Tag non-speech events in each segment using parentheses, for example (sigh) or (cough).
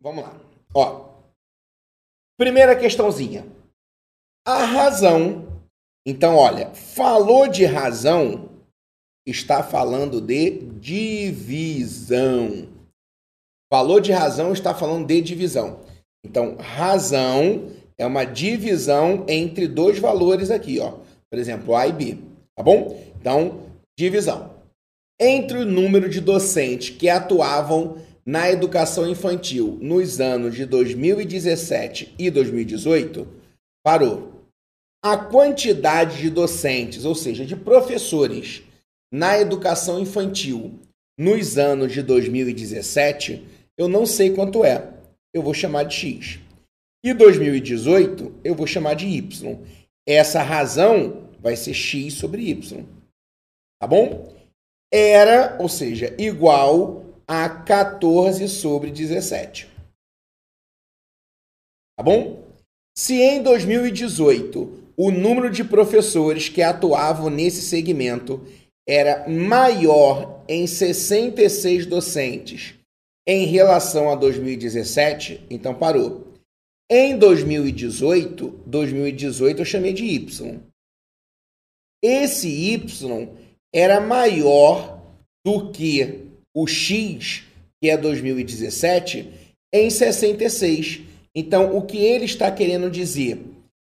Vamos lá. Ó. Primeira questãozinha. A razão. Então, olha, falou de razão, está falando de divisão. Falou de razão, está falando de divisão. Então, razão é uma divisão entre dois valores aqui, ó. Por exemplo, A e B, tá bom? Então, divisão. Entre o número de docentes que atuavam na educação infantil nos anos de 2017 e 2018, parou. A quantidade de docentes, ou seja, de professores na educação infantil nos anos de 2017, eu não sei quanto é. Eu vou chamar de X. E 2018 eu vou chamar de Y. Essa razão vai ser X sobre Y. Tá bom? Era, ou seja, igual a 14 sobre 17. Tá bom? Se em 2018 o número de professores que atuavam nesse segmento era maior em 66 docentes em relação a 2017, então parou. Em 2018, 2018 eu chamei de Y. Esse Y era maior do que o X, que é 2017, em 66. Então, o que ele está querendo dizer?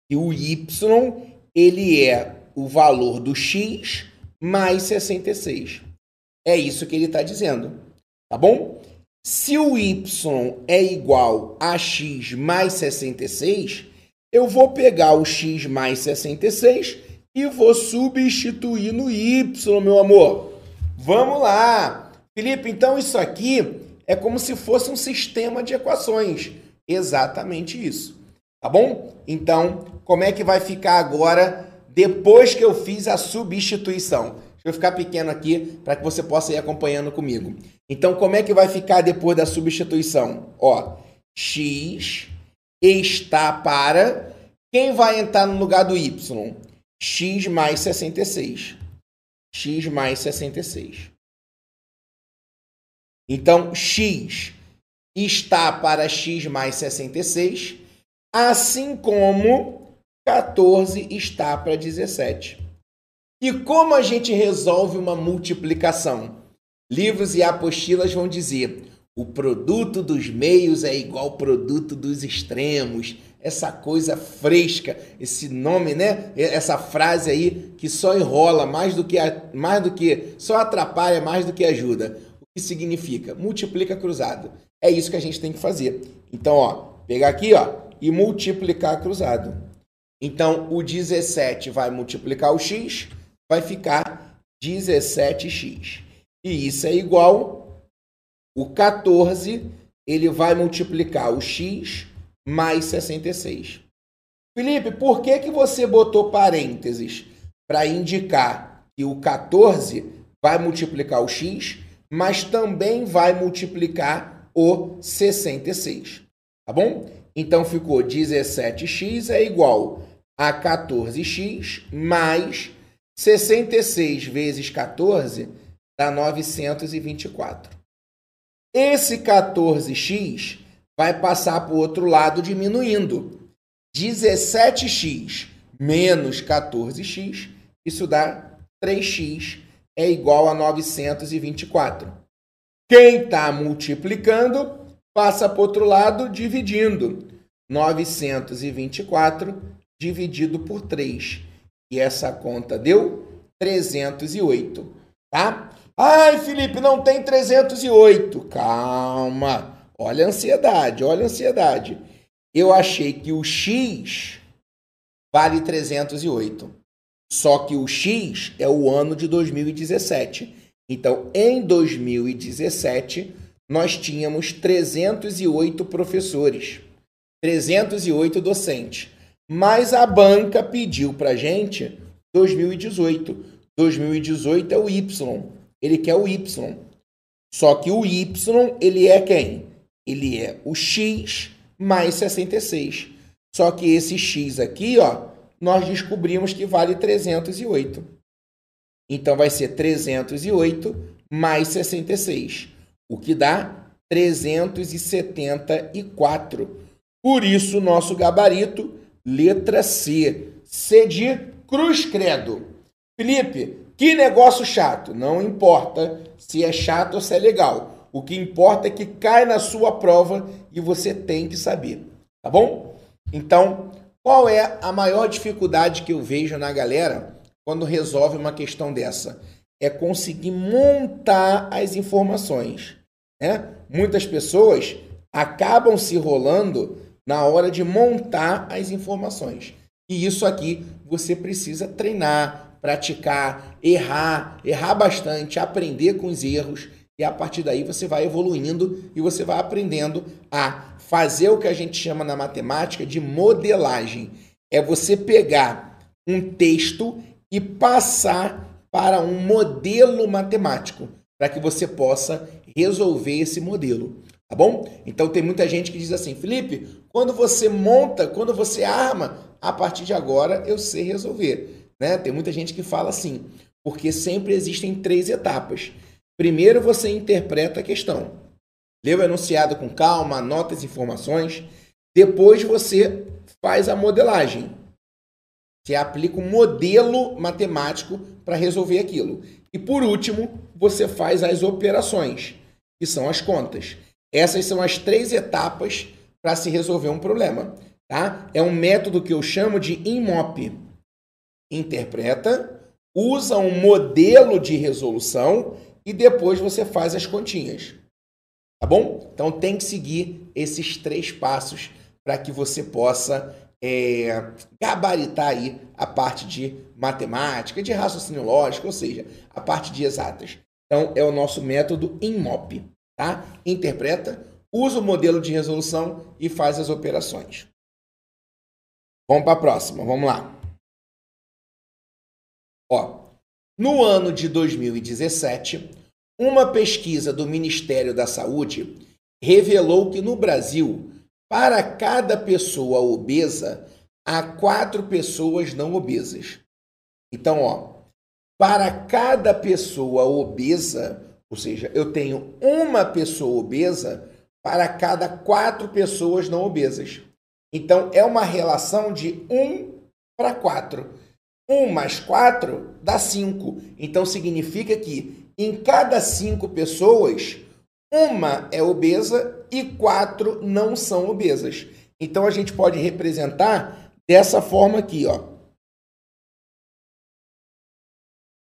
Que o Y, ele é o valor do X mais 66. É isso que ele está dizendo. Tá bom? Se o y é igual a x mais 66, eu vou pegar o x mais 66 e vou substituir no y, meu amor. Vamos lá. Felipe, então isso aqui é como se fosse um sistema de equações. Exatamente isso. Tá bom? Então, como é que vai ficar agora depois que eu fiz a substituição? Deixa eu ficar pequeno aqui para que você possa ir acompanhando comigo. Então, como é que vai ficar depois da substituição? Ó, x está para. Quem vai entrar no lugar do y? x mais 66. x mais 66. Então, x está para x mais 66, assim como 14 está para 17. E como a gente resolve uma multiplicação? Livros e apostilas vão dizer: o produto dos meios é igual ao produto dos extremos. Essa coisa fresca, esse nome, né? Essa frase aí que só enrola mais do que mais do que só atrapalha mais do que ajuda. Que significa? Multiplica cruzado. É isso que a gente tem que fazer. Então, ó, pegar aqui, ó, e multiplicar cruzado. Então, o 17 vai multiplicar o x, vai ficar 17x. E isso é igual o 14, ele vai multiplicar o x mais 66. Felipe, por que, que você botou parênteses? Para indicar que o 14 vai multiplicar o x, mas também vai multiplicar o 66. Tá bom? Então ficou 17x é igual a 14x mais 66 vezes 14 dá 924. Esse 14x vai passar para o outro lado diminuindo. 17x menos 14x, isso dá 3x é igual a 924. Quem está multiplicando passa para o outro lado dividindo. 924 dividido por 3 e essa conta deu 308, tá? Ai, Felipe, não tem 308. Calma. Olha a ansiedade, olha a ansiedade. Eu achei que o X vale 308. Só que o X é o ano de 2017. Então, em 2017, nós tínhamos 308 professores, 308 docentes. Mas a banca pediu para gente 2018. 2018 é o Y. Ele quer o Y. Só que o Y, ele é quem? Ele é o X mais 66. Só que esse X aqui, ó, nós descobrimos que vale 308. Então vai ser 308 mais 66, o que dá 374. Por isso, nosso gabarito, letra C. C de cruz credo. Felipe, que negócio chato. Não importa se é chato ou se é legal. O que importa é que cai na sua prova e você tem que saber. Tá bom? Então, qual é a maior dificuldade que eu vejo na galera quando resolve uma questão dessa? É conseguir montar as informações. Né? Muitas pessoas acabam se rolando na hora de montar as informações. E isso aqui você precisa treinar, praticar, errar, errar bastante, aprender com os erros e a partir daí você vai evoluindo e você vai aprendendo a fazer o que a gente chama na matemática de modelagem. É você pegar um texto e passar para um modelo matemático, para que você possa resolver esse modelo. Tá bom? Então tem muita gente que diz assim, Felipe, quando você monta, quando você arma, a partir de agora eu sei resolver. Né? Tem muita gente que fala assim, porque sempre existem três etapas. Primeiro você interpreta a questão. Lê o enunciado com calma, anota as informações. Depois você faz a modelagem. Você aplica um modelo matemático para resolver aquilo. E por último, você faz as operações, que são as contas. Essas são as três etapas para se resolver um problema. Tá? É um método que eu chamo de IMOP. Interpreta, usa um modelo de resolução e depois você faz as continhas. Tá bom? Então tem que seguir esses três passos para que você possa é, gabaritar aí a parte de matemática, de raciocínio lógico, ou seja, a parte de exatas. Então é o nosso método IMOP. Tá? Interpreta, usa o modelo de resolução e faz as operações. Vamos para a próxima, vamos lá. Ó, no ano de 2017, uma pesquisa do Ministério da Saúde revelou que no Brasil, para cada pessoa obesa, há quatro pessoas não obesas. Então, ó, para cada pessoa obesa, ou seja, eu tenho uma pessoa obesa para cada quatro pessoas não obesas. Então, é uma relação de 1 para 4. 1 mais 4 dá 5. Então, significa que em cada cinco pessoas, uma é obesa e quatro não são obesas. Então, a gente pode representar dessa forma aqui, ó.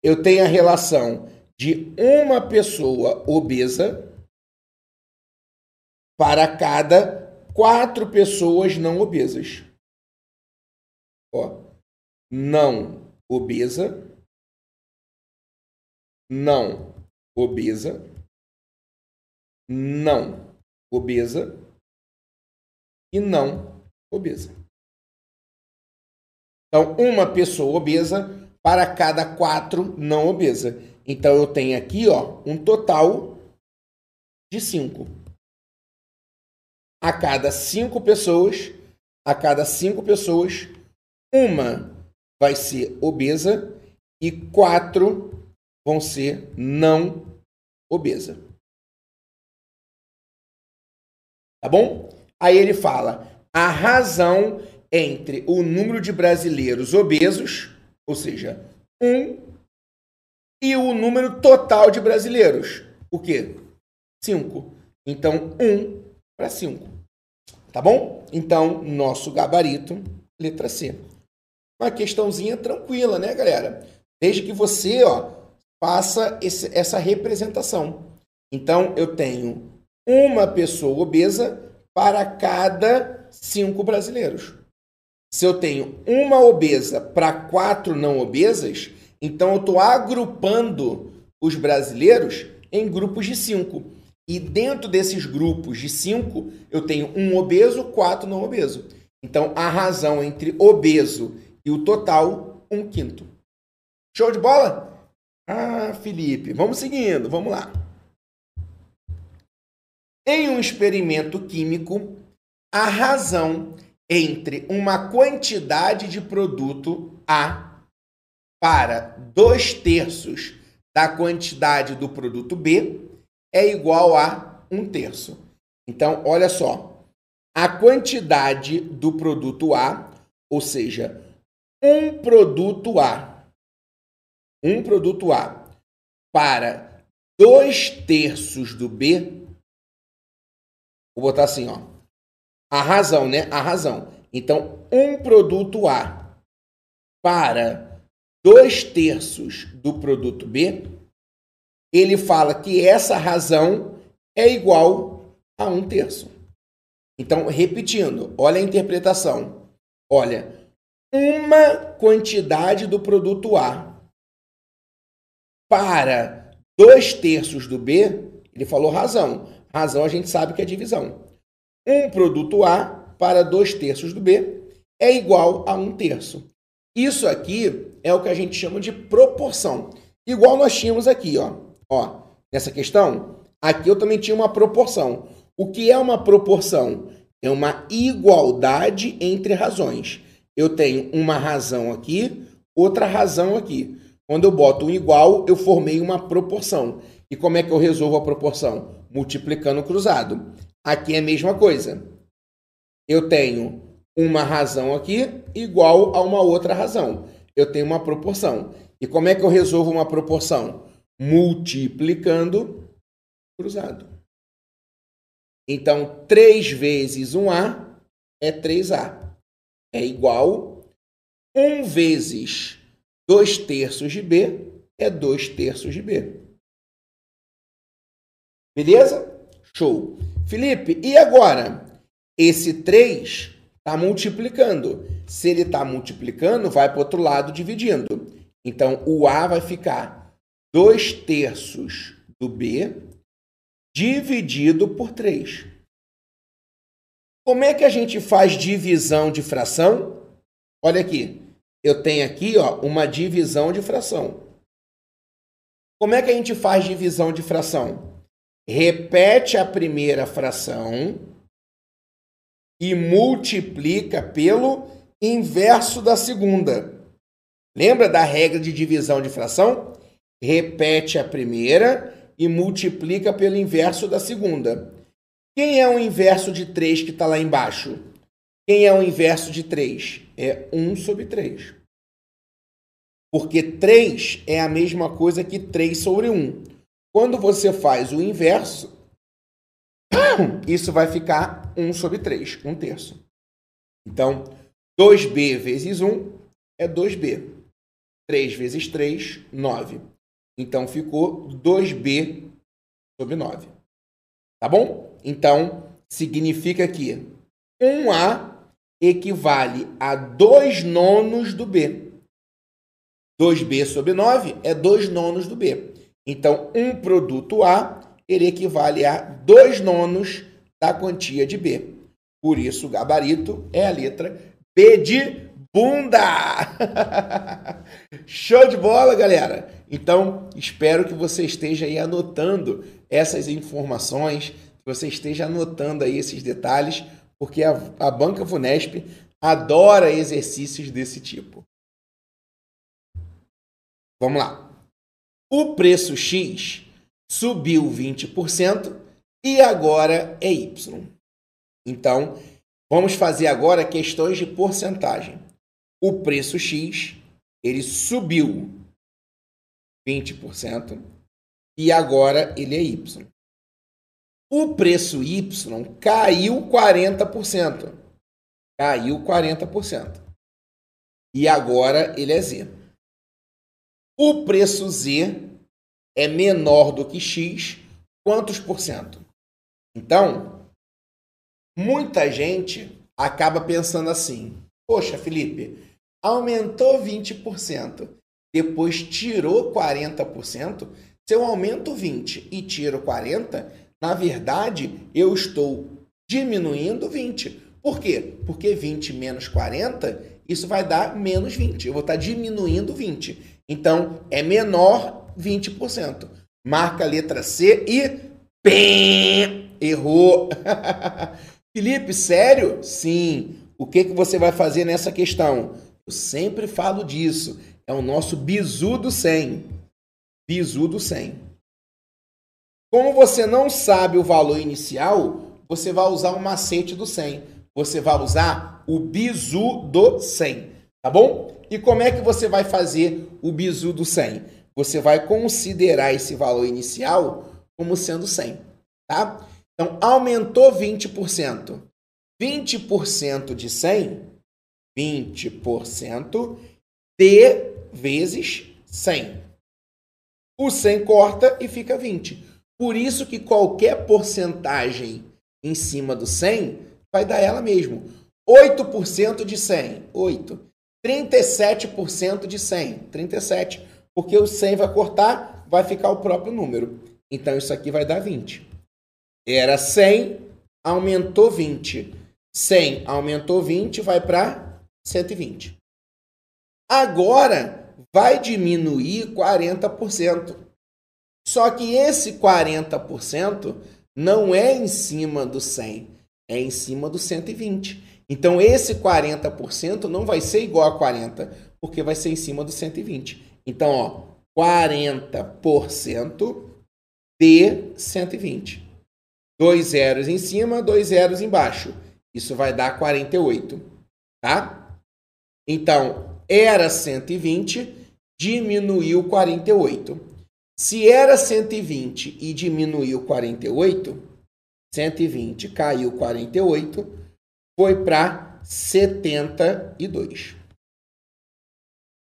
Eu tenho a relação de uma pessoa obesa para cada quatro pessoas não obesas. Ó, não obesa, não. Obesa, não. Obesa. E não obesa. Então, uma pessoa obesa para cada quatro não obesa. Então, eu tenho aqui ó, um total de cinco. A cada cinco pessoas, a cada cinco pessoas, uma vai ser obesa e quatro vão ser não obesa. Tá bom? Aí ele fala a razão entre o número de brasileiros obesos, ou seja, um, e o número total de brasileiros. O quê? Cinco. Então, um para cinco. Tá bom? Então, nosso gabarito, letra C. Uma questãozinha tranquila, né, galera? Desde que você, ó, faça esse, essa representação. Então, eu tenho uma pessoa obesa para cada cinco brasileiros. Se eu tenho uma obesa para quatro não obesas, então eu estou agrupando os brasileiros em grupos de cinco. E dentro desses grupos de cinco, eu tenho um obeso, quatro não obeso. Então, a razão entre obeso e o total, um quinto. Show de bola? Ah, Felipe, vamos seguindo, vamos lá. Em um experimento químico, a razão entre uma quantidade de produto A para dois terços da quantidade do produto B é igual a um terço. Então, olha só. A quantidade do produto A, ou seja, um produto A, um produto A para dois terços do B, vou botar assim, ó. A razão, né? A razão. Então, um produto A para dois terços do produto B, ele fala que essa razão é igual a um terço. Então, repetindo, olha a interpretação. Olha, uma quantidade do produto A para dois terços do B, ele falou razão. Razão a gente sabe que é divisão. Um produto A para dois terços do B é igual a um terço. Isso aqui é o que a gente chama de proporção. Igual nós tínhamos aqui, ó. Ó, nessa questão, aqui eu também tinha uma proporção. O que é uma proporção? É uma igualdade entre razões. Eu tenho uma razão aqui, outra razão aqui. Quando eu boto um igual, eu formei uma proporção. E como é que eu resolvo a proporção? Multiplicando o cruzado. Aqui é a mesma coisa. Eu tenho uma razão aqui igual a uma outra razão. Eu tenho uma proporção. E como é que eu resolvo uma proporção? Multiplicando cruzado. Então, 3 vezes 1A é 3A. É igual 1 vezes 2 terços de B é 2 terços de B. Beleza? Show. Felipe, e agora? Esse 3 está multiplicando. Se ele está multiplicando, vai para o outro lado dividindo. Então, o A vai ficar 2 terços do B dividido por 3. Como é que a gente faz divisão de fração? Olha aqui. Eu tenho aqui ó, uma divisão de fração. Como é que a gente faz divisão de fração? Repete a primeira fração e multiplica pelo inverso da segunda. Lembra da regra de divisão de fração? Repete a primeira e multiplica pelo inverso da segunda. Quem é o inverso de 3 que está lá embaixo? Quem é o inverso de 3? É 1 sobre 3. Porque 3 é a mesma coisa que 3 sobre 1. Quando você faz o inverso, (coughs) isso vai ficar 1 sobre 3, 1 terço. Então, 2b vezes 1 é 2b. 3 vezes 3, 9. Então ficou 2b sobre 9. Tá bom? Então significa que 1a equivale a 2 nonos do b. 2b sobre 9 é 2 nonos do b. Então, um produto A ele equivale a 2 nonos da quantia de B. Por isso, o gabarito é a letra B de bunda. (laughs) Show de bola, galera! Então, espero que você esteja aí anotando essas informações, que você esteja anotando aí esses detalhes, porque a, a Banca Funesp adora exercícios desse tipo. Vamos lá. O preço X subiu 20% e agora é Y. Então, vamos fazer agora questões de porcentagem o preço X ele subiu 20% e agora ele é Y. O preço Y caiu 40%. Caiu 40%. E agora ele é Z. O preço Z é menor do que X, quantos por cento? Então, muita gente acaba pensando assim: Poxa, Felipe, aumentou 20%, depois tirou 40%, se eu aumento 20 e tiro 40, na verdade, eu estou diminuindo 20. Por quê? Porque 20 menos 40, isso vai dar menos 20. Eu vou estar diminuindo 20. Então, é menor 20%. Marca a letra C e pem, errou. (laughs) Felipe, sério? Sim. O que, que você vai fazer nessa questão? Eu sempre falo disso. É o nosso bizu do 100. Bizu do 100. Como você não sabe o valor inicial, você vai usar o macete do 100. Você vai usar o bizu do 100, tá bom? E como é que você vai fazer o bizu do 100? Você vai considerar esse valor inicial como sendo 100, tá? Então, aumentou 20%. 20% de 100, 20% de vezes 100. O 100 corta e fica 20. Por isso que qualquer porcentagem em cima do 100 vai dar ela mesmo. 8% de 100, 8. 37% de 100, 37. Porque o 100 vai cortar, vai ficar o próprio número. Então isso aqui vai dar 20. Era 100, aumentou 20. 100 aumentou 20, vai para 120. Agora vai diminuir 40%. Só que esse 40% não é em cima do 100, é em cima do 120. Então esse 40% não vai ser igual a 40, porque vai ser em cima do 120. Então, ó, 40% de 120. Dois zeros em cima, dois zeros embaixo. Isso vai dar 48, tá? Então, era 120, diminuiu 48. Se era 120 e diminuiu 48, 120 caiu 48, foi para 72.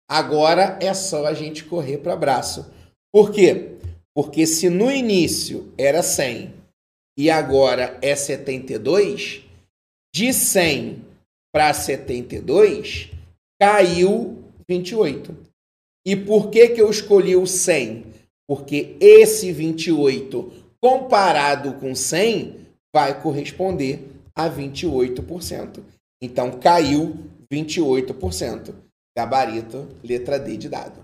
Agora é só a gente correr para braço. Por quê? Porque se no início era 100 e agora é 72, de 100 para 72 caiu 28. E por que, que eu escolhi o 100? Porque esse 28 comparado com 100 vai corresponder a 28%. Então caiu 28%. Gabarito, letra D de dado.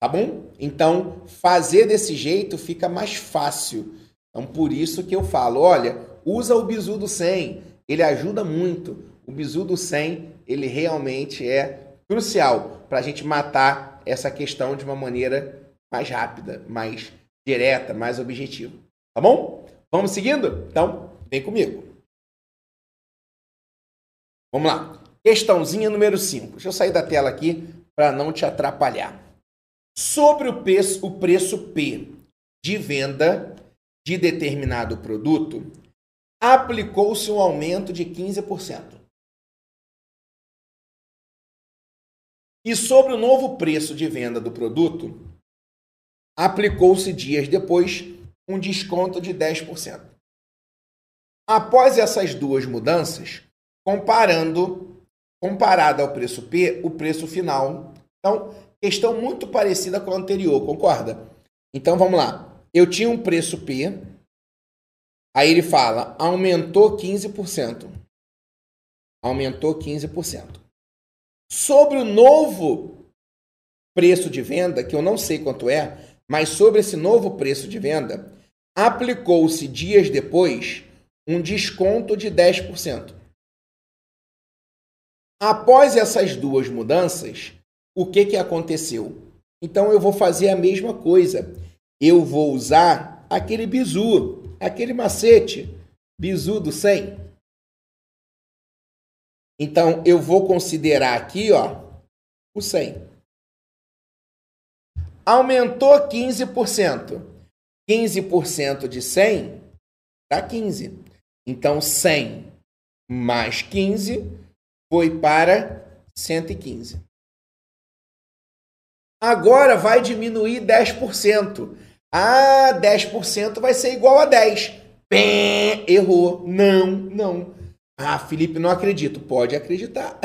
Tá bom? Então, fazer desse jeito fica mais fácil. Então, por isso que eu falo, olha, usa o bizu do 100, ele ajuda muito. O bizu do 100, ele realmente é crucial para a gente matar essa questão de uma maneira mais rápida, mais direta, mais objetiva. Tá bom? Vamos seguindo? Então, vem comigo. Vamos lá. Questãozinha número 5. Deixa eu sair da tela aqui para não te atrapalhar. Sobre o preço, o preço P de venda de determinado produto, aplicou-se um aumento de 15%. E sobre o novo preço de venda do produto, aplicou-se dias depois um desconto de 10%. Após essas duas mudanças, comparando comparado ao preço P, o preço final. Então, questão muito parecida com a anterior, concorda? Então vamos lá. Eu tinha um preço P, aí ele fala, aumentou 15%. Aumentou 15%. Sobre o novo preço de venda, que eu não sei quanto é, mas sobre esse novo preço de venda, aplicou-se dias depois um desconto de 10%. Após essas duas mudanças, o que, que aconteceu? Então eu vou fazer a mesma coisa. Eu vou usar aquele bizu, aquele macete, bizu do 100. Então eu vou considerar aqui, ó, o 100. Aumentou 15%. 15% de 100 dá 15. Então 100 mais 15 foi para 115. Agora vai diminuir 10%. Ah, 10% vai ser igual a 10. Pé, errou. Não, não. Ah, Felipe, não acredito. Pode acreditar.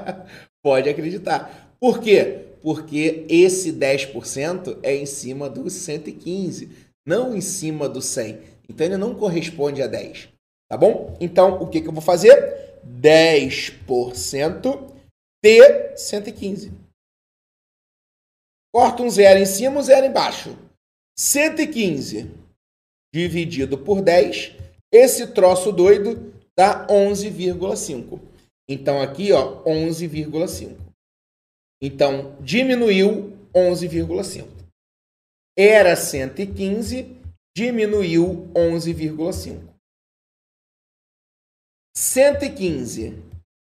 (laughs) Pode acreditar. Por quê? Porque esse 10% é em cima dos 115, não em cima do 100. Então ele não corresponde a 10. Tá bom? Então, o que, que eu vou fazer? 10% de 115. Corta um zero em cima, um zero embaixo. 115 dividido por 10, esse troço doido dá 11,5. Então aqui, ó, 11,5. Então diminuiu 11,5. Era 115, diminuiu 11,5. 115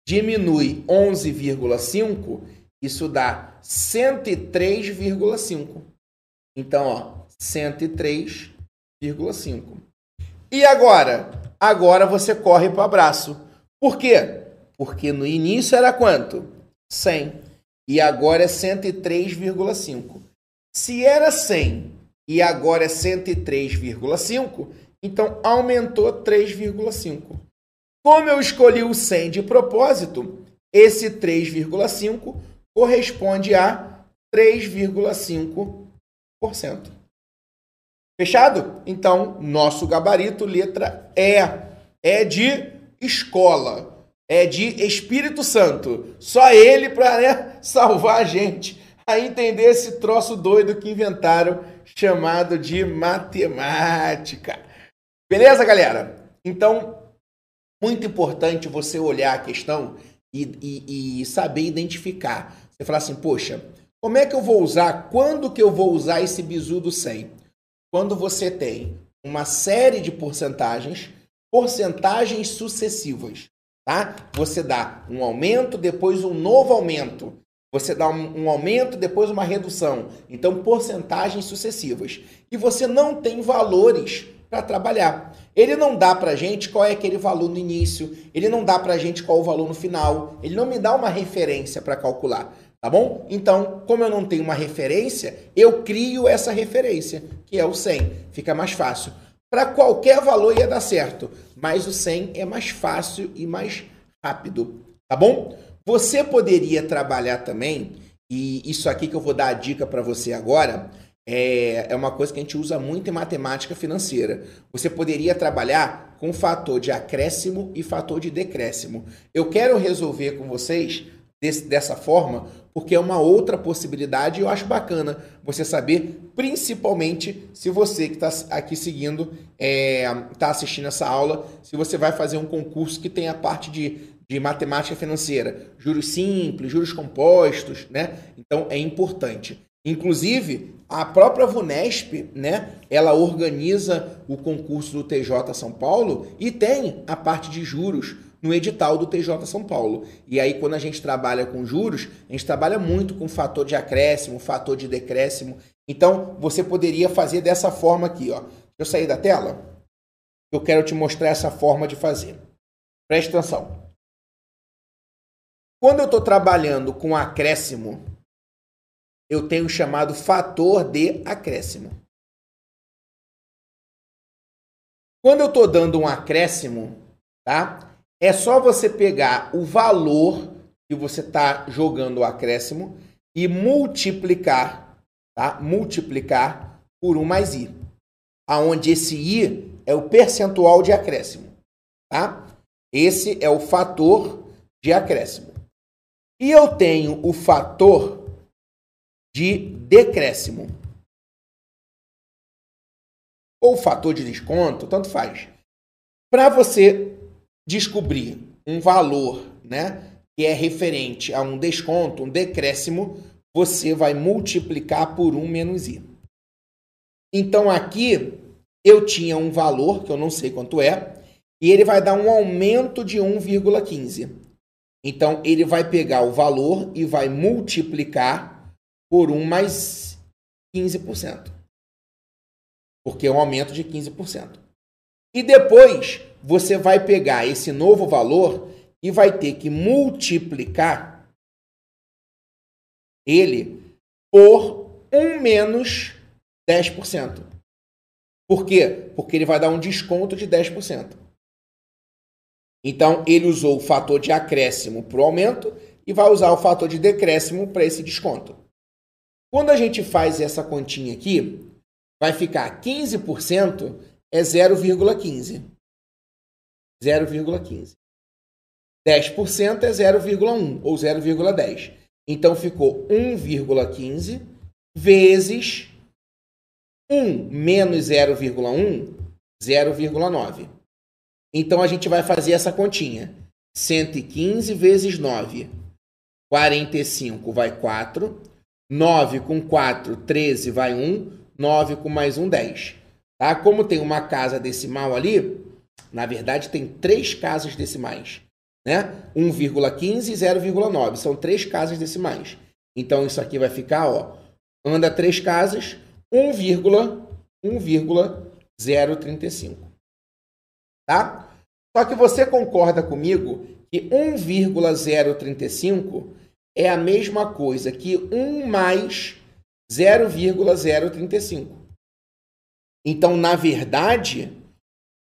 diminui 11,5, isso dá 103,5. Então, ó, 103,5. E agora? Agora você corre para o abraço. Por quê? Porque no início era quanto? 100. E agora é 103,5. Se era 100 e agora é 103,5, então aumentou 3,5. Como eu escolhi o 100 de propósito, esse 3,5 corresponde a 3,5%. Fechado? Então, nosso gabarito, letra E, é de escola, é de Espírito Santo. Só ele para né, (laughs) salvar a gente a entender esse troço doido que inventaram chamado de matemática. Beleza, galera? Então, muito importante você olhar a questão e, e, e saber identificar. Você falar assim, poxa, como é que eu vou usar? Quando que eu vou usar esse bizu do 100? Quando você tem uma série de porcentagens, porcentagens sucessivas, tá? Você dá um aumento, depois um novo aumento. Você dá um, um aumento, depois uma redução. Então, porcentagens sucessivas. E você não tem valores para trabalhar. Ele não dá para gente qual é aquele valor no início, ele não dá para gente qual é o valor no final, ele não me dá uma referência para calcular, tá bom? Então, como eu não tenho uma referência, eu crio essa referência, que é o 100. Fica mais fácil. Para qualquer valor ia dar certo, mas o 100 é mais fácil e mais rápido, tá bom? Você poderia trabalhar também, e isso aqui que eu vou dar a dica para você agora, é, é uma coisa que a gente usa muito em matemática financeira. Você poderia trabalhar com fator de acréscimo e fator de decréscimo. Eu quero resolver com vocês desse, dessa forma, porque é uma outra possibilidade e eu acho bacana você saber, principalmente se você que está aqui seguindo, está é, tá assistindo essa aula, se você vai fazer um concurso que tem a parte de, de matemática financeira, juros simples, juros compostos, né? Então é importante. Inclusive, a própria Vunesp, né, ela organiza o concurso do TJ São Paulo e tem a parte de juros no edital do TJ São Paulo. E aí, quando a gente trabalha com juros, a gente trabalha muito com fator de acréscimo, fator de decréscimo. Então, você poderia fazer dessa forma aqui, ó. Eu sair da tela. Eu quero te mostrar essa forma de fazer. Preste atenção. Quando eu estou trabalhando com acréscimo, eu tenho chamado fator de acréscimo. Quando eu estou dando um acréscimo, tá? É só você pegar o valor que você está jogando o acréscimo e multiplicar, tá? Multiplicar por 1 mais i. Aonde esse i é o percentual de acréscimo, tá? Esse é o fator de acréscimo. E eu tenho o fator de decréscimo. Ou fator de desconto, tanto faz. Para você descobrir um valor né, que é referente a um desconto, um decréscimo, você vai multiplicar por 1 menos i. Então aqui eu tinha um valor, que eu não sei quanto é, e ele vai dar um aumento de 1,15. Então ele vai pegar o valor e vai multiplicar por 1 mais 15%. Porque é um aumento de 15%. E depois você vai pegar esse novo valor e vai ter que multiplicar ele por 1 menos 10%. Por quê? Porque ele vai dar um desconto de 10%. Então, ele usou o fator de acréscimo para o aumento e vai usar o fator de decréscimo para esse desconto. Quando a gente faz essa continha aqui, vai ficar 15% é 0,15. 0,15. 10% é 0,1 ou 0,10. Então ficou 1,15 vezes 1 menos 0,1, 0,9. Então a gente vai fazer essa continha. 115 vezes 9, 45 vai 4. 9 com 4, 13 vai 1. 9 com mais 1, 10. Tá? Como tem uma casa decimal ali, na verdade tem três casas decimais. Né? 1,15 e 0,9. São três casas decimais. Então isso aqui vai ficar, ó, anda três casas, 1,1,035. Tá? Só que você concorda comigo que 1,035 é a mesma coisa que 1 mais 0,035. Então, na verdade,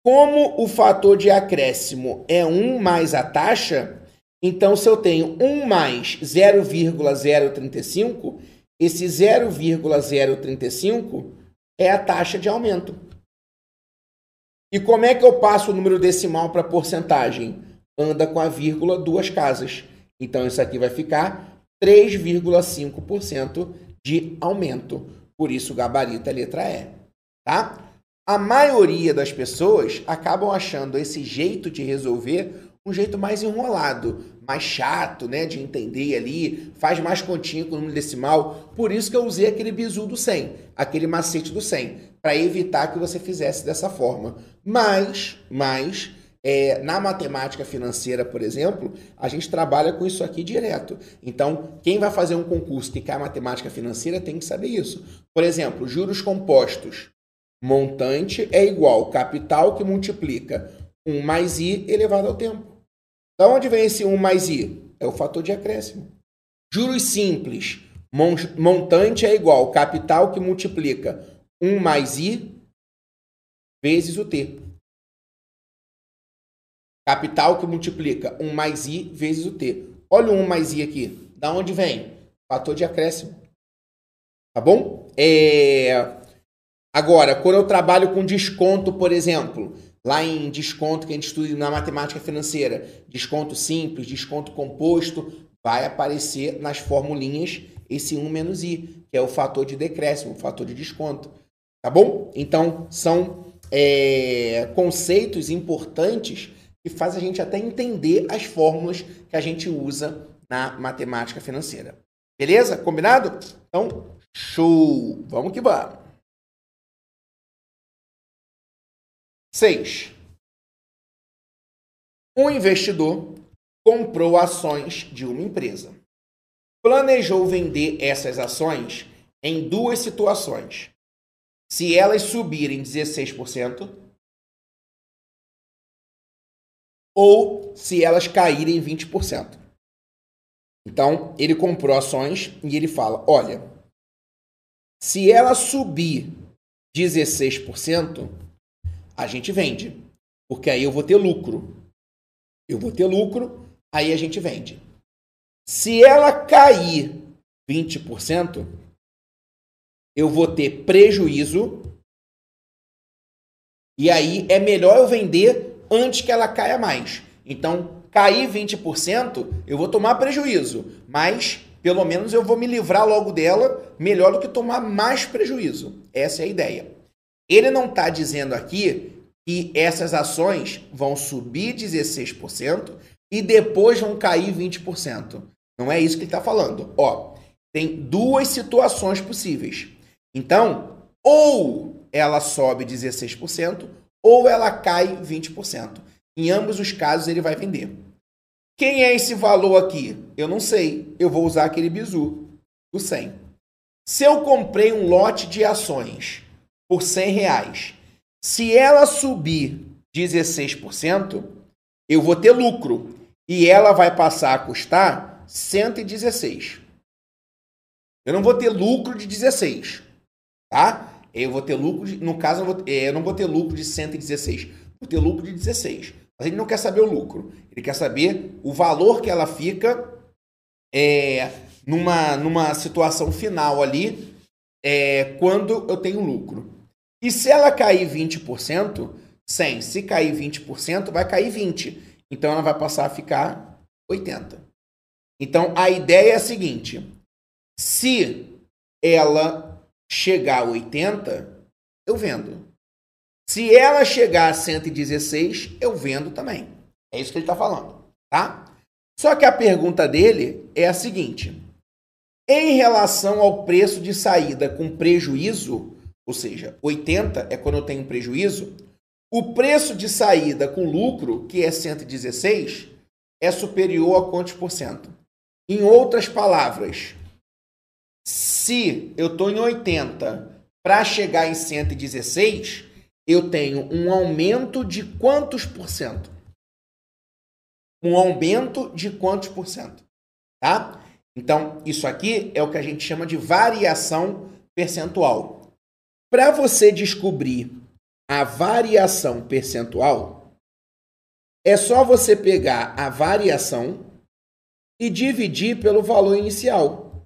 como o fator de acréscimo é 1 mais a taxa, então se eu tenho 1 mais 0,035, esse 0,035 é a taxa de aumento. E como é que eu passo o número decimal para porcentagem? Anda com a vírgula duas casas. Então isso aqui vai ficar 3,5% de aumento. Por isso o gabarito é letra E, tá? A maioria das pessoas acabam achando esse jeito de resolver um jeito mais enrolado, mais chato, né, de entender ali, faz mais continha com o número decimal. Por isso que eu usei aquele bizu do 100, aquele macete do 100, para evitar que você fizesse dessa forma. Mas, mas é, na matemática financeira, por exemplo, a gente trabalha com isso aqui direto. Então, quem vai fazer um concurso que quer matemática financeira tem que saber isso. Por exemplo, juros compostos. Montante é igual capital que multiplica 1 mais i elevado ao tempo. Da onde vem esse 1 mais i? É o fator de acréscimo. Juros simples. Montante é igual capital que multiplica 1 mais i vezes o t. Capital que multiplica 1 mais i vezes o t. Olha o 1 mais i aqui. Da onde vem? Fator de acréscimo. Tá bom? É... Agora, quando eu trabalho com desconto, por exemplo, lá em desconto que a gente estuda na matemática financeira, desconto simples, desconto composto, vai aparecer nas formulinhas esse 1 menos i, que é o fator de decréscimo, o fator de desconto. Tá bom? Então, são é, conceitos importantes que fazem a gente até entender as fórmulas que a gente usa na matemática financeira. Beleza? Combinado? Então, show! Vamos que vamos! 6. Um investidor comprou ações de uma empresa. Planejou vender essas ações em duas situações. Se elas subirem 16% ou se elas caírem 20%. Então, ele comprou ações e ele fala: olha, se ela subir 16%, a gente vende. Porque aí eu vou ter lucro. Eu vou ter lucro, aí a gente vende. Se ela cair 20%, eu vou ter prejuízo. E aí é melhor eu vender antes que ela caia mais. Então, cair 20%, eu vou tomar prejuízo, mas pelo menos eu vou me livrar logo dela, melhor do que tomar mais prejuízo. Essa é a ideia. Ele não está dizendo aqui que essas ações vão subir 16% e depois vão cair 20%. Não é isso que ele está falando. Ó, tem duas situações possíveis. Então, ou ela sobe 16% ou ela cai 20%. Em ambos os casos, ele vai vender. Quem é esse valor aqui? Eu não sei. Eu vou usar aquele bizu do 100. Se eu comprei um lote de ações por 100 reais, se ela subir 16%, eu vou ter lucro e ela vai passar a custar 116. Eu não vou ter lucro de 16, tá? Eu vou ter lucro de, no caso eu, vou, é, eu não vou ter lucro de 116, vou ter lucro de 16. Mas ele não quer saber o lucro, ele quer saber o valor que ela fica é, numa, numa situação final ali é, quando eu tenho lucro. E se ela cair 20%, 100. Se cair 20%, vai cair 20. Então ela vai passar a ficar 80. Então a ideia é a seguinte: se ela chegar a 80, eu vendo. Se ela chegar a 116, eu vendo também. É isso que ele está falando, tá? Só que a pergunta dele é a seguinte: em relação ao preço de saída com prejuízo, ou seja, 80 é quando eu tenho prejuízo, o preço de saída com lucro, que é 116, é superior a quantos por cento? Em outras palavras, se eu estou em 80 para chegar em 116, eu tenho um aumento de quantos por cento? Um aumento de quantos por cento? Tá? Então, isso aqui é o que a gente chama de variação percentual. Para você descobrir a variação percentual, é só você pegar a variação e dividir pelo valor inicial.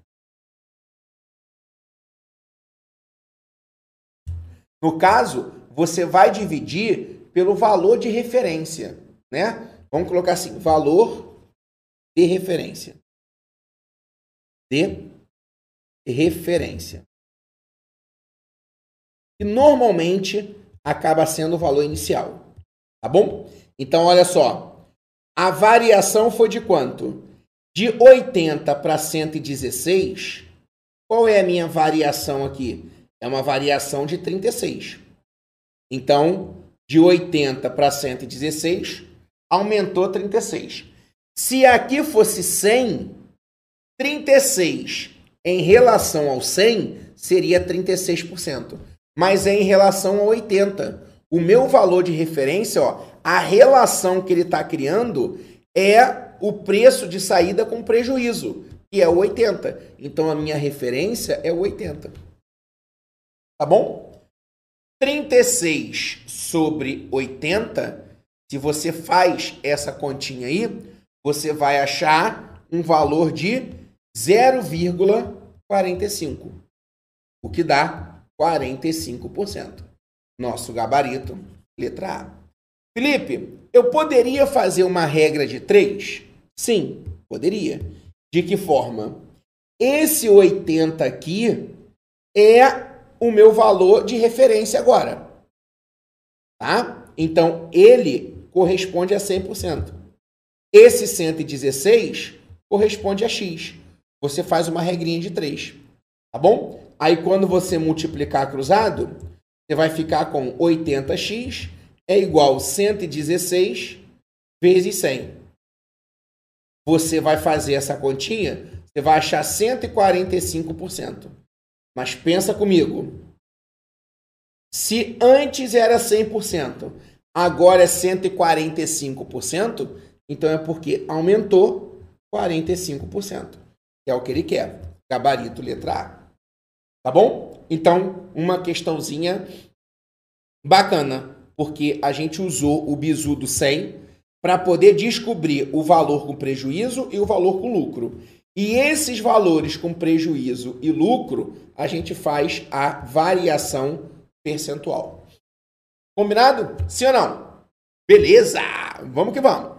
No caso, você vai dividir pelo valor de referência, né? Vamos colocar assim, valor de referência. De referência. E normalmente acaba sendo o valor inicial. Tá bom? Então, olha só. A variação foi de quanto? De 80 para 116. Qual é a minha variação aqui? é uma variação de 36. Então, de 80 para 116, aumentou 36. Se aqui fosse 100, 36 em relação ao 100 seria 36%. Mas é em relação a 80. O meu valor de referência, ó, a relação que ele está criando é o preço de saída com prejuízo, que é o 80. Então a minha referência é o 80. Tá bom? 36 sobre 80, se você faz essa continha aí, você vai achar um valor de 0,45, o que dá 45%. Nosso gabarito, letra A. Felipe, eu poderia fazer uma regra de 3? Sim, poderia. De que forma? Esse 80 aqui é o meu valor de referência agora. Tá? Então, ele corresponde a 100%. Esse 116 corresponde a x. Você faz uma regrinha de 3. Tá bom? Aí, quando você multiplicar cruzado, você vai ficar com 80x é igual a 116 vezes 100. Você vai fazer essa continha, você vai achar 145%. Mas pensa comigo. Se antes era 100%, agora é 145%, então é porque aumentou 45%. É o que ele quer. Gabarito letra A. Tá bom? Então, uma questãozinha bacana, porque a gente usou o bizu do 100 para poder descobrir o valor com prejuízo e o valor com lucro. E esses valores com prejuízo e lucro, a gente faz a variação percentual. Combinado? Sim ou não? Beleza! Vamos que vamos.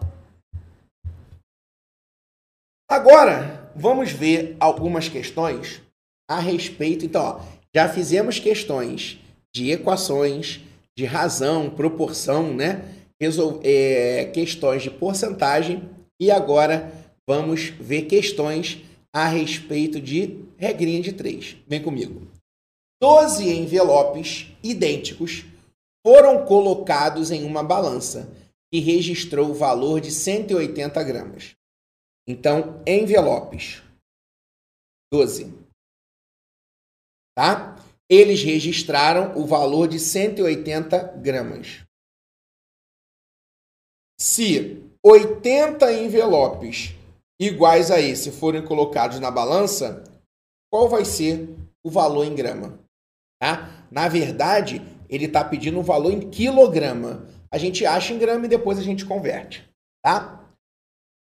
Agora, vamos ver algumas questões a respeito. Então, ó, já fizemos questões de equações, de razão, proporção, né? Resol é, questões de porcentagem e agora vamos ver questões a respeito de regrinha de três. Vem comigo. Doze envelopes idênticos foram colocados em uma balança que registrou o valor de 180 gramas. Então, envelopes. 12. Tá? Eles registraram o valor de 180 gramas. Se 80 envelopes iguais a esse forem colocados na balança, qual vai ser o valor em grama? Tá? Na verdade, ele está pedindo um valor em quilograma. A gente acha em grama e depois a gente converte. Tá?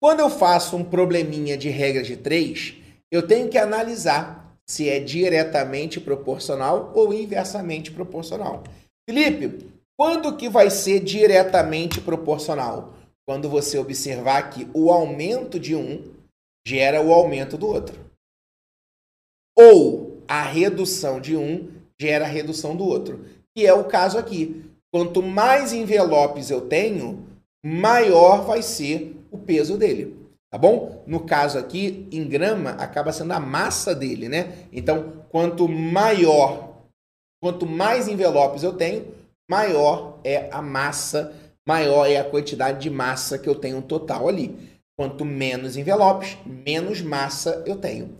Quando eu faço um probleminha de regra de 3, eu tenho que analisar se é diretamente proporcional ou inversamente proporcional. Felipe, quando que vai ser diretamente proporcional? quando você observar que o aumento de um gera o aumento do outro. Ou a redução de um gera a redução do outro. Que é o caso aqui. Quanto mais envelopes eu tenho, maior vai ser o peso dele. Tá bom? No caso aqui, em grama, acaba sendo a massa dele, né? Então, quanto maior Quanto mais envelopes eu tenho, maior é a massa, maior é a quantidade de massa que eu tenho total ali. Quanto menos envelopes, menos massa eu tenho.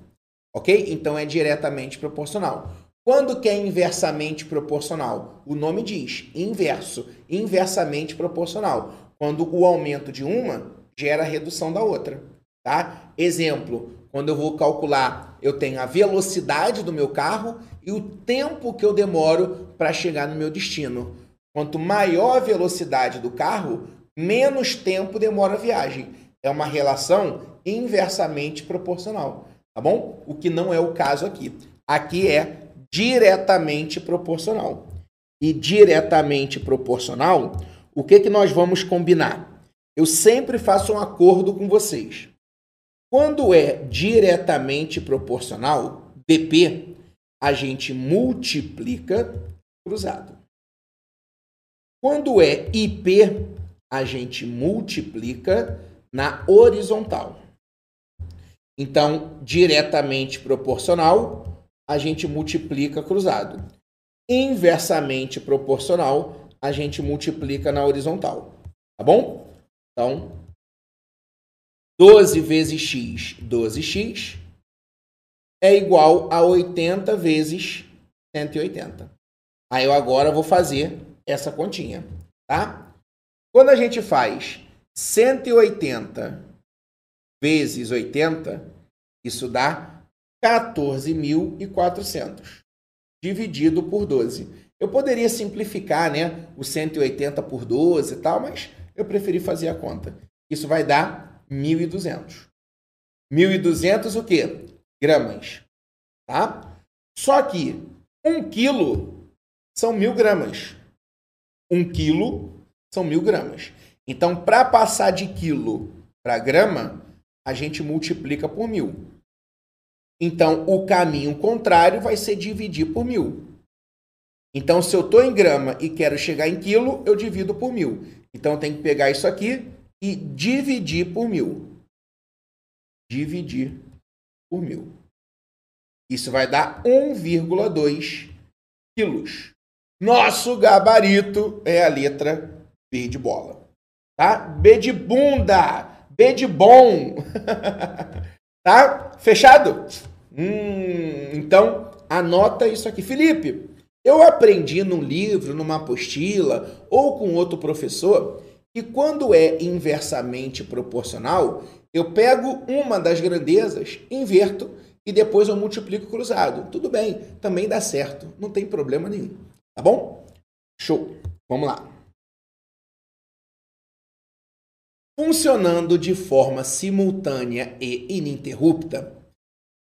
Ok? Então é diretamente proporcional. Quando que é inversamente proporcional? O nome diz inverso, inversamente proporcional. Quando o aumento de uma gera a redução da outra. Tá? Exemplo, quando eu vou calcular, eu tenho a velocidade do meu carro e o tempo que eu demoro para chegar no meu destino. Quanto maior a velocidade do carro, menos tempo demora a viagem. É uma relação inversamente proporcional, tá bom? O que não é o caso aqui. Aqui é diretamente proporcional. E diretamente proporcional, o que, que nós vamos combinar? Eu sempre faço um acordo com vocês. Quando é diretamente proporcional, DP, a gente multiplica cruzado. Quando é IP, a gente multiplica na horizontal. Então, diretamente proporcional, a gente multiplica cruzado. Inversamente proporcional, a gente multiplica na horizontal. Tá bom? Então, 12 vezes x, 12x, é igual a 80 vezes 180. Aí eu agora vou fazer essa continha, tá? Quando a gente faz 180 vezes 80, isso dá 14.400, dividido por 12. Eu poderia simplificar, né, o 180 por 12 e tal, mas eu preferi fazer a conta. Isso vai dar 1.200. 1.200 o quê? Gramas, tá? Só que um quilo são mil gramas. Um quilo são mil gramas. Então, para passar de quilo para grama, a gente multiplica por mil. Então, o caminho contrário vai ser dividir por mil. Então, se eu estou em grama e quero chegar em quilo, eu divido por mil. Então, eu tenho que pegar isso aqui e dividir por mil. Dividir por mil. Isso vai dar 1,2 quilos. Nosso gabarito é a letra B de bola. Tá? B de bunda. B de bom. (laughs) tá? Fechado? Hum, então, anota isso aqui. Felipe, eu aprendi num livro, numa apostila ou com outro professor que quando é inversamente proporcional, eu pego uma das grandezas, inverto e depois eu multiplico cruzado. Tudo bem, também dá certo, não tem problema nenhum. Tá bom? Show. Vamos lá. Funcionando de forma simultânea e ininterrupta,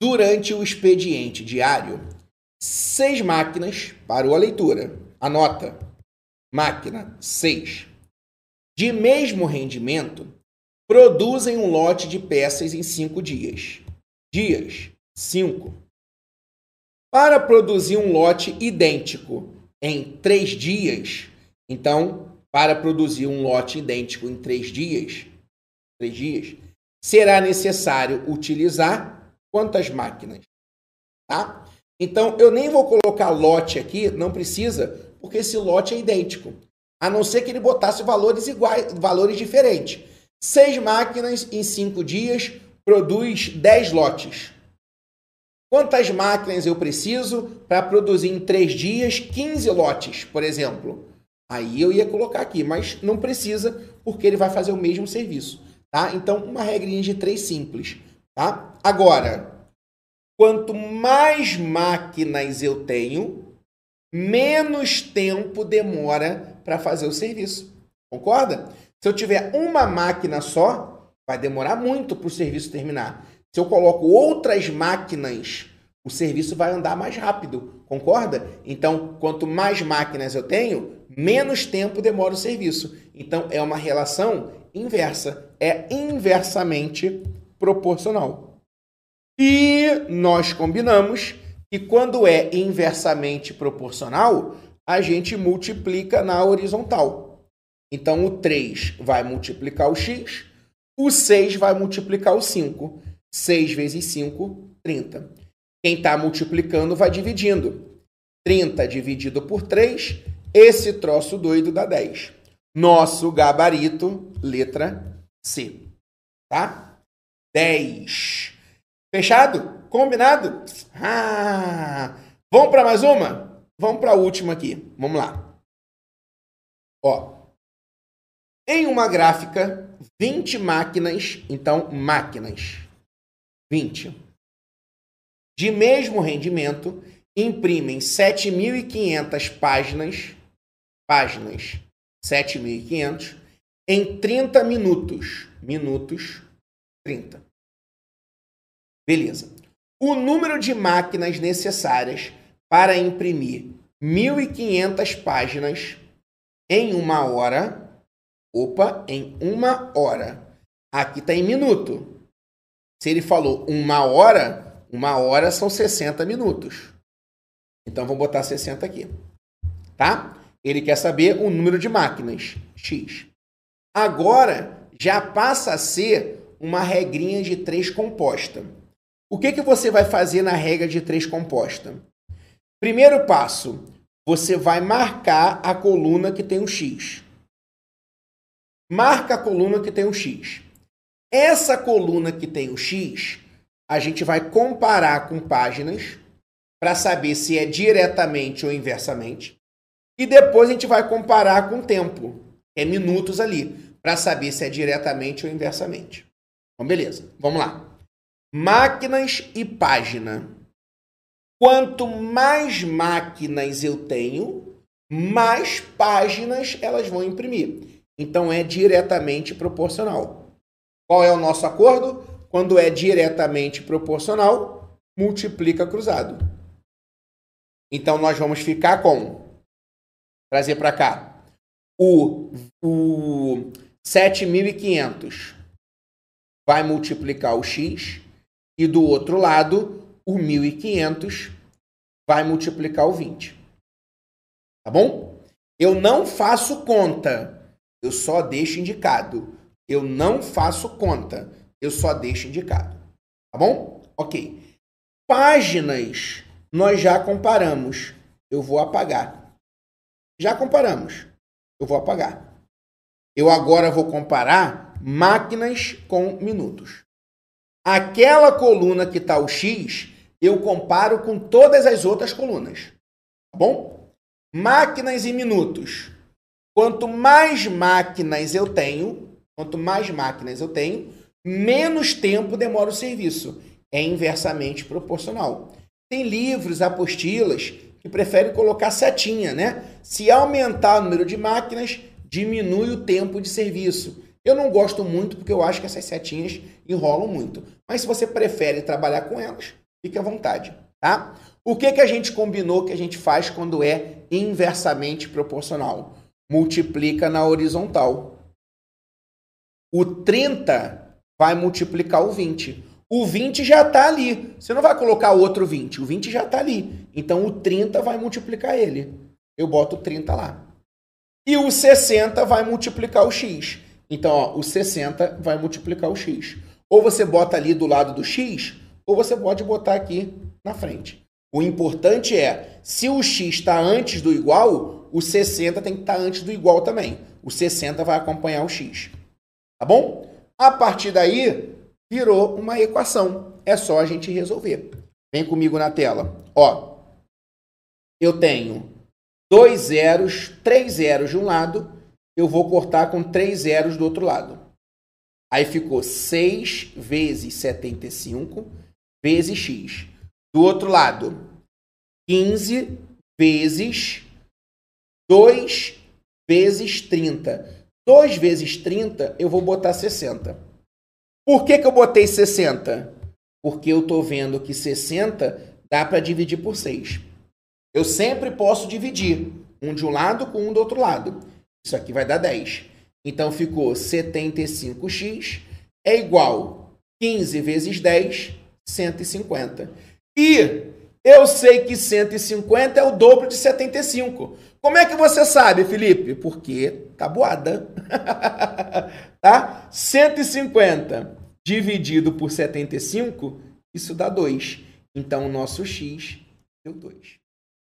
durante o expediente diário, seis máquinas parou a leitura. Anota. Máquina 6. De mesmo rendimento, produzem um lote de peças em cinco dias. Dias 5. Para produzir um lote idêntico em três dias, então, para produzir um lote idêntico em três dias, três dias, será necessário utilizar quantas máquinas? Tá? Então, eu nem vou colocar lote aqui, não precisa, porque esse lote é idêntico. A não ser que ele botasse valores iguais, valores diferentes. Seis máquinas em cinco dias produz dez lotes. Quantas máquinas eu preciso para produzir em três dias 15 lotes, por exemplo? Aí eu ia colocar aqui, mas não precisa, porque ele vai fazer o mesmo serviço. Tá? Então, uma regrinha de três simples. Tá? Agora, quanto mais máquinas eu tenho, menos tempo demora para fazer o serviço. Concorda? Se eu tiver uma máquina só, vai demorar muito para o serviço terminar. Se eu coloco outras máquinas, o serviço vai andar mais rápido, concorda? Então, quanto mais máquinas eu tenho, menos tempo demora o serviço. Então, é uma relação inversa, é inversamente proporcional. E nós combinamos que quando é inversamente proporcional, a gente multiplica na horizontal. Então, o 3 vai multiplicar o x, o 6 vai multiplicar o 5. 6 vezes 5, 30. Quem está multiplicando vai dividindo. 30 dividido por 3, esse troço doido dá 10. Nosso gabarito, letra C. Tá? 10. Fechado? Combinado? Ah! Vamos para mais uma? Vamos para a última aqui. Vamos lá. Ó. Em uma gráfica, 20 máquinas, então máquinas, 20, de mesmo rendimento, imprimem 7.500 páginas, páginas, 7.500, em 30 minutos. Minutos, 30. Beleza. O número de máquinas necessárias para imprimir 1.500 páginas em uma hora Opa, em uma hora. Aqui está em minuto. Se ele falou uma hora, uma hora são 60 minutos. Então vamos botar 60 aqui. Tá? Ele quer saber o número de máquinas, X. Agora já passa a ser uma regrinha de 3 composta. O que, que você vai fazer na regra de 3 composta? Primeiro passo, você vai marcar a coluna que tem o X marca a coluna que tem o X. Essa coluna que tem o X, a gente vai comparar com páginas para saber se é diretamente ou inversamente. E depois a gente vai comparar com tempo, é minutos ali, para saber se é diretamente ou inversamente. Então, beleza, vamos lá. Máquinas e página. Quanto mais máquinas eu tenho, mais páginas elas vão imprimir. Então é diretamente proporcional. Qual é o nosso acordo? Quando é diretamente proporcional, multiplica cruzado. Então nós vamos ficar com trazer para cá o, o 7500 vai multiplicar o x e do outro lado o 1500 vai multiplicar o 20. Tá bom? Eu não faço conta eu só deixo indicado. Eu não faço conta. Eu só deixo indicado. Tá bom? Ok. Páginas nós já comparamos. Eu vou apagar. Já comparamos. Eu vou apagar. Eu agora vou comparar máquinas com minutos. Aquela coluna que está o X, eu comparo com todas as outras colunas. Tá bom? Máquinas e minutos. Quanto mais máquinas eu tenho, quanto mais máquinas eu tenho, menos tempo demora o serviço. É inversamente proporcional. Tem livros, apostilas que preferem colocar setinha, né? Se aumentar o número de máquinas, diminui o tempo de serviço. Eu não gosto muito porque eu acho que essas setinhas enrolam muito. Mas se você prefere trabalhar com elas, fique à vontade, tá? O que, que a gente combinou que a gente faz quando é inversamente proporcional? multiplica na horizontal. O 30 vai multiplicar o 20. O 20 já está ali. Você não vai colocar outro 20. O 20 já está ali. Então o 30 vai multiplicar ele. Eu boto o 30 lá. E o 60 vai multiplicar o x. Então, ó, o 60 vai multiplicar o x. Ou você bota ali do lado do x, ou você pode botar aqui na frente. O importante é, se o x está antes do igual, o 60 tem que estar antes do igual também. O 60 vai acompanhar o x. Tá bom? A partir daí, virou uma equação. É só a gente resolver. Vem comigo na tela. Ó, eu tenho dois zeros, três zeros de um lado, eu vou cortar com três zeros do outro lado. Aí ficou 6 vezes 75 vezes x. Do outro lado, 15 vezes 2 vezes 30. 2 vezes 30, eu vou botar 60. Por que, que eu botei 60? Porque eu estou vendo que 60 dá para dividir por 6. Eu sempre posso dividir um de um lado com um do outro lado. Isso aqui vai dar 10. Então ficou 75x é igual 15 vezes 10, 150. E eu sei que 150 é o dobro de 75. Como é que você sabe, Felipe? Porque tabuada. tá? 150 (laughs) dividido por 75, isso dá 2. Então, o nosso x deu 2.